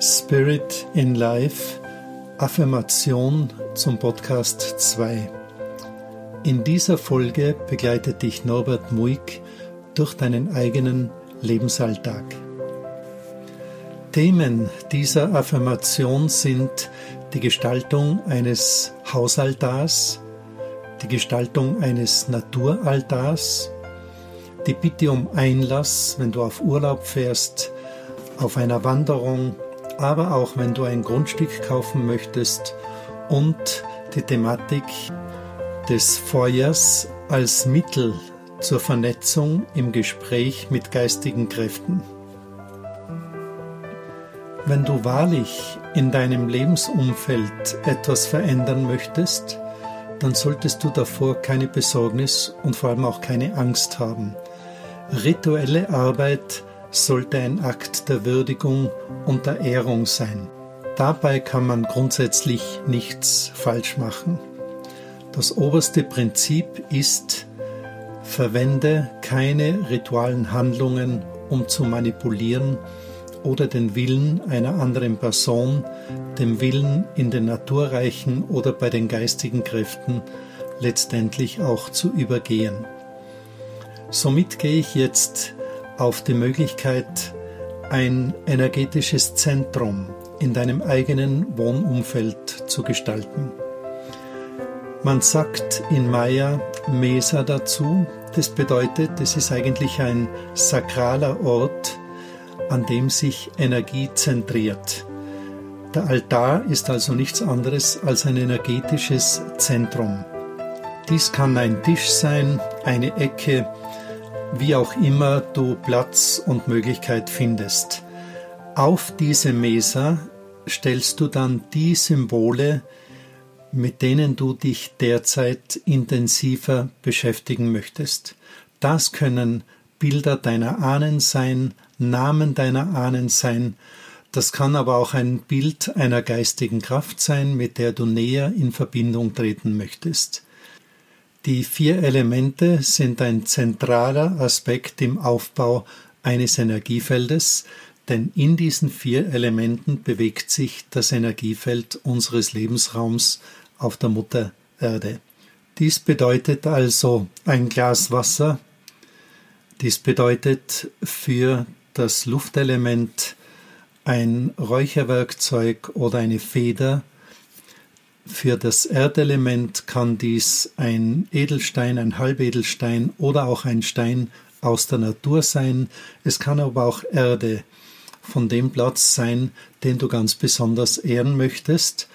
Spirit in Life Affirmation zum Podcast 2. In dieser Folge begleitet dich Norbert Muig durch deinen eigenen Lebensalltag. Themen dieser Affirmation sind die Gestaltung eines Hausaltars, die Gestaltung eines Naturaltars, die Bitte um Einlass, wenn du auf Urlaub fährst, auf einer Wanderung, aber auch wenn du ein Grundstück kaufen möchtest und die Thematik des Feuers als Mittel zur Vernetzung im Gespräch mit geistigen Kräften. Wenn du wahrlich in deinem Lebensumfeld etwas verändern möchtest, dann solltest du davor keine Besorgnis und vor allem auch keine Angst haben. Rituelle Arbeit sollte ein Akt der Würdigung und der Ehrung sein. Dabei kann man grundsätzlich nichts falsch machen. Das oberste Prinzip ist, verwende keine ritualen Handlungen, um zu manipulieren oder den Willen einer anderen Person, dem Willen in den Naturreichen oder bei den geistigen Kräften letztendlich auch zu übergehen. Somit gehe ich jetzt auf die Möglichkeit, ein energetisches Zentrum in deinem eigenen Wohnumfeld zu gestalten. Man sagt in Maya Mesa dazu, das bedeutet, es ist eigentlich ein sakraler Ort, an dem sich Energie zentriert. Der Altar ist also nichts anderes als ein energetisches Zentrum. Dies kann ein Tisch sein, eine Ecke, wie auch immer du Platz und Möglichkeit findest. Auf diese Mesa stellst du dann die Symbole, mit denen du dich derzeit intensiver beschäftigen möchtest. Das können Bilder deiner Ahnen sein, Namen deiner Ahnen sein, das kann aber auch ein Bild einer geistigen Kraft sein, mit der du näher in Verbindung treten möchtest. Die vier Elemente sind ein zentraler Aspekt im Aufbau eines Energiefeldes, denn in diesen vier Elementen bewegt sich das Energiefeld unseres Lebensraums auf der Mutter Erde. Dies bedeutet also ein Glas Wasser, dies bedeutet für das Luftelement ein Räucherwerkzeug oder eine Feder. Für das Erdelement kann dies ein Edelstein, ein Halbedelstein oder auch ein Stein aus der Natur sein. Es kann aber auch Erde von dem Platz sein, den du ganz besonders ehren möchtest.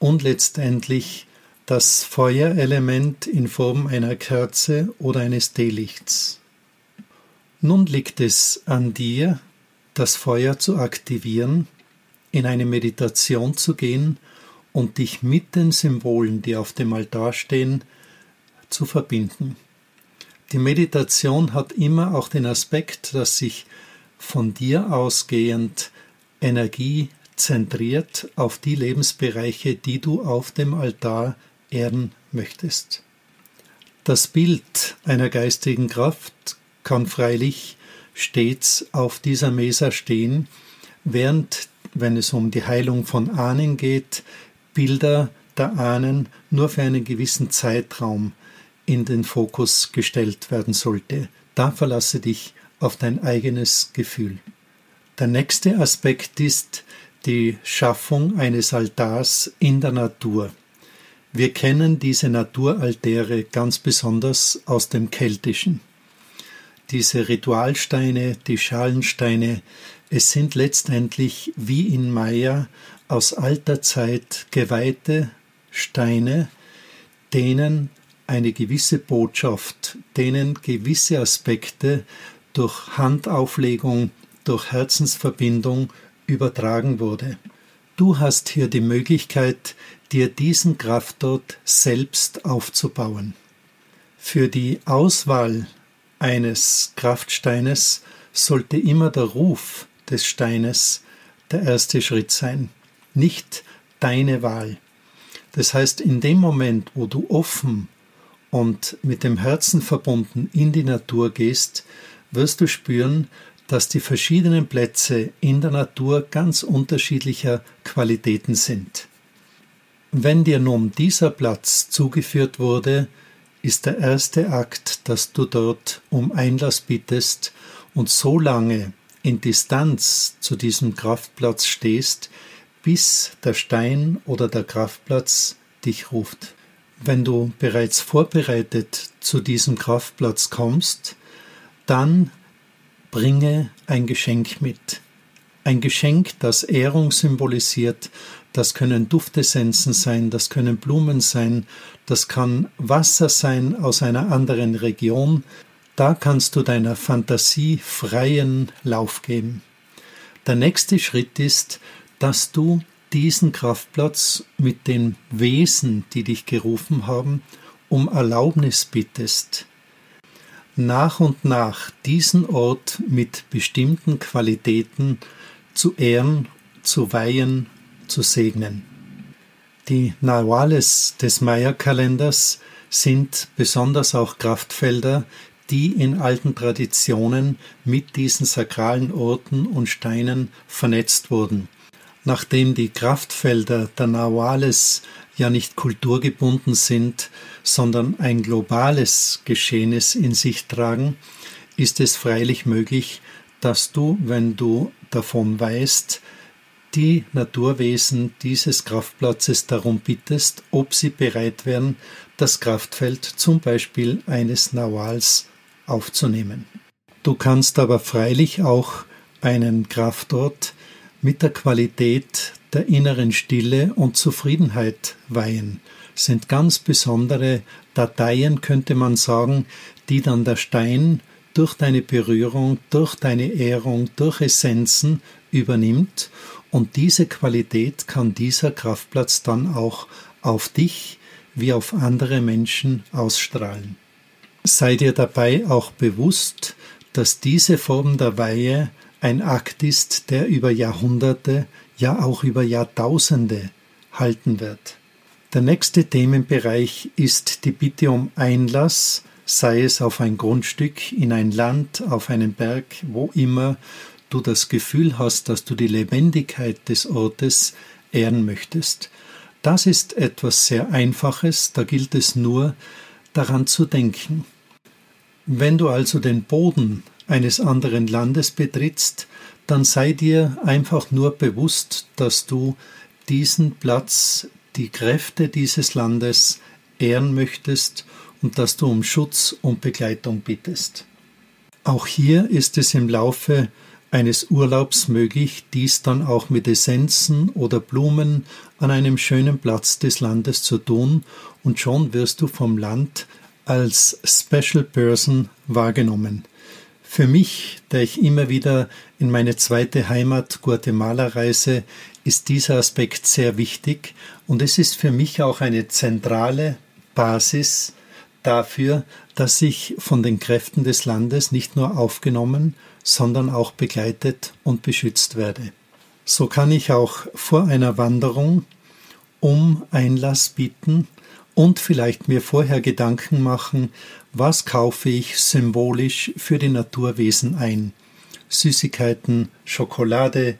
Und letztendlich das Feuerelement in Form einer Kerze oder eines Teelichts. Nun liegt es an dir, das Feuer zu aktivieren, in eine Meditation zu gehen und dich mit den Symbolen, die auf dem Altar stehen, zu verbinden. Die Meditation hat immer auch den Aspekt, dass sich von dir ausgehend Energie zentriert auf die Lebensbereiche, die du auf dem Altar ehren möchtest. Das Bild einer geistigen Kraft kann freilich stets auf dieser Mesa stehen, während, wenn es um die Heilung von Ahnen geht, Bilder der Ahnen nur für einen gewissen Zeitraum in den Fokus gestellt werden sollte. Da verlasse dich auf dein eigenes Gefühl. Der nächste Aspekt ist die Schaffung eines Altars in der Natur. Wir kennen diese Naturaltäre ganz besonders aus dem Keltischen diese Ritualsteine, die Schalensteine, es sind letztendlich wie in Maya aus alter Zeit geweihte Steine, denen eine gewisse Botschaft, denen gewisse Aspekte durch Handauflegung, durch Herzensverbindung übertragen wurde. Du hast hier die Möglichkeit, dir diesen Kraftort selbst aufzubauen. Für die Auswahl eines Kraftsteines sollte immer der Ruf des Steines der erste Schritt sein, nicht deine Wahl. Das heißt, in dem Moment, wo du offen und mit dem Herzen verbunden in die Natur gehst, wirst du spüren, dass die verschiedenen Plätze in der Natur ganz unterschiedlicher Qualitäten sind. Wenn dir nun dieser Platz zugeführt wurde, ist der erste Akt, dass du dort um Einlass bittest und so lange in Distanz zu diesem Kraftplatz stehst, bis der Stein oder der Kraftplatz dich ruft. Wenn du bereits vorbereitet zu diesem Kraftplatz kommst, dann bringe ein Geschenk mit. Ein Geschenk, das Ehrung symbolisiert, das können Duftessenzen sein, das können Blumen sein, das kann Wasser sein aus einer anderen Region, da kannst du deiner Fantasie freien Lauf geben. Der nächste Schritt ist, dass du diesen Kraftplatz mit den Wesen, die dich gerufen haben, um Erlaubnis bittest, nach und nach diesen Ort mit bestimmten Qualitäten zu ehren, zu weihen, zu segnen. Die Nahuales des Maya-Kalenders sind besonders auch Kraftfelder, die in alten Traditionen mit diesen sakralen Orten und Steinen vernetzt wurden. Nachdem die Kraftfelder der Nahuales ja nicht kulturgebunden sind, sondern ein globales Geschehnis in sich tragen, ist es freilich möglich, dass du, wenn du davon weißt, die Naturwesen dieses Kraftplatzes darum bittest, ob sie bereit wären, das Kraftfeld zum Beispiel eines Nawals aufzunehmen. Du kannst aber freilich auch einen Kraftort mit der Qualität der inneren Stille und Zufriedenheit weihen, sind ganz besondere Dateien, könnte man sagen, die dann der Stein durch deine Berührung, durch deine Ehrung, durch Essenzen übernimmt und diese Qualität kann dieser Kraftplatz dann auch auf dich wie auf andere Menschen ausstrahlen. Sei dir dabei auch bewusst, dass diese Form der Weihe ein Akt ist, der über Jahrhunderte, ja auch über Jahrtausende halten wird. Der nächste Themenbereich ist die Bitte um Einlass, sei es auf ein Grundstück, in ein Land, auf einen Berg, wo immer du das Gefühl hast, dass du die Lebendigkeit des Ortes ehren möchtest. Das ist etwas sehr Einfaches, da gilt es nur daran zu denken. Wenn du also den Boden eines anderen Landes betrittst, dann sei dir einfach nur bewusst, dass du diesen Platz, die Kräfte dieses Landes ehren möchtest und dass du um Schutz und Begleitung bittest. Auch hier ist es im Laufe eines Urlaubs möglich, dies dann auch mit Essenzen oder Blumen an einem schönen Platz des Landes zu tun, und schon wirst du vom Land als Special Person wahrgenommen. Für mich, der ich immer wieder in meine zweite Heimat Guatemala reise, ist dieser Aspekt sehr wichtig und es ist für mich auch eine zentrale Basis dafür, dass ich von den Kräften des Landes nicht nur aufgenommen, sondern auch begleitet und beschützt werde. So kann ich auch vor einer Wanderung um Einlass bitten und vielleicht mir vorher Gedanken machen, was kaufe ich symbolisch für die Naturwesen ein. Süßigkeiten, Schokolade,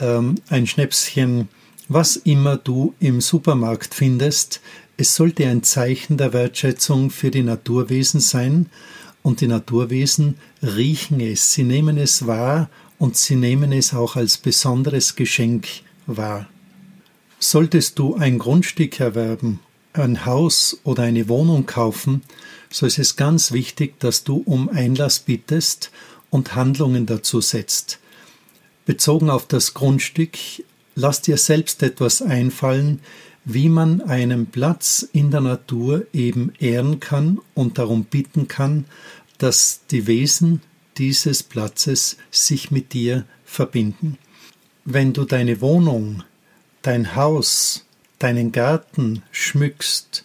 ähm, ein Schnäpschen, was immer du im Supermarkt findest, es sollte ein Zeichen der Wertschätzung für die Naturwesen sein, und die Naturwesen riechen es, sie nehmen es wahr und sie nehmen es auch als besonderes Geschenk wahr. Solltest du ein Grundstück erwerben, ein Haus oder eine Wohnung kaufen, so ist es ganz wichtig, dass du um Einlass bittest und Handlungen dazu setzt. Bezogen auf das Grundstück, lass dir selbst etwas einfallen, wie man einen Platz in der Natur eben ehren kann und darum bitten kann, dass die Wesen dieses Platzes sich mit dir verbinden. Wenn du deine Wohnung, dein Haus, deinen Garten schmückst,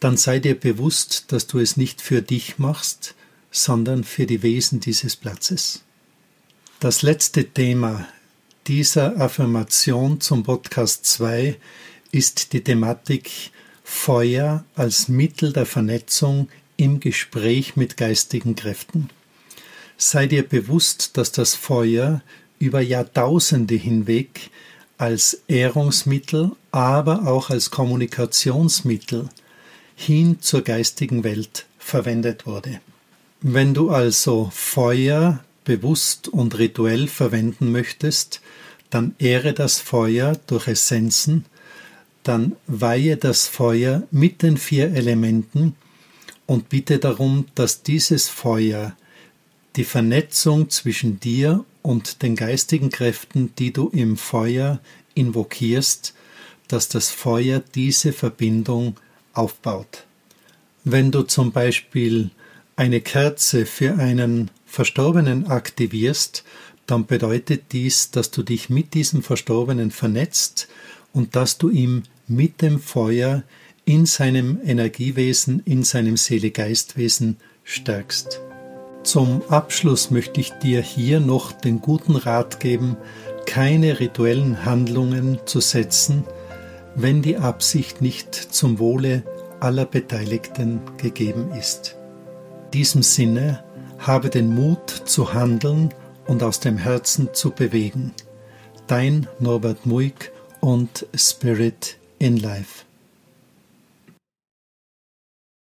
dann sei dir bewusst, dass du es nicht für dich machst, sondern für die Wesen dieses Platzes. Das letzte Thema dieser Affirmation zum Podcast 2 ist die Thematik Feuer als Mittel der Vernetzung im Gespräch mit geistigen Kräften. Sei dir bewusst, dass das Feuer über Jahrtausende hinweg als Ehrungsmittel, aber auch als Kommunikationsmittel hin zur geistigen Welt verwendet wurde. Wenn du also Feuer bewusst und rituell verwenden möchtest, dann ehre das Feuer durch Essenzen, dann weihe das Feuer mit den vier Elementen und bitte darum, dass dieses Feuer die Vernetzung zwischen dir und den geistigen Kräften, die du im Feuer invokierst, dass das Feuer diese Verbindung aufbaut. Wenn du zum Beispiel eine Kerze für einen Verstorbenen aktivierst, dann bedeutet dies, dass du dich mit diesem Verstorbenen vernetzt und dass du ihm mit dem Feuer in seinem Energiewesen, in seinem Seele-Geistwesen stärkst. Zum Abschluss möchte ich dir hier noch den guten Rat geben, keine rituellen Handlungen zu setzen, wenn die Absicht nicht zum Wohle aller Beteiligten gegeben ist. In diesem Sinne habe den Mut zu handeln und aus dem Herzen zu bewegen. Dein Norbert Muig und Spirit in Life.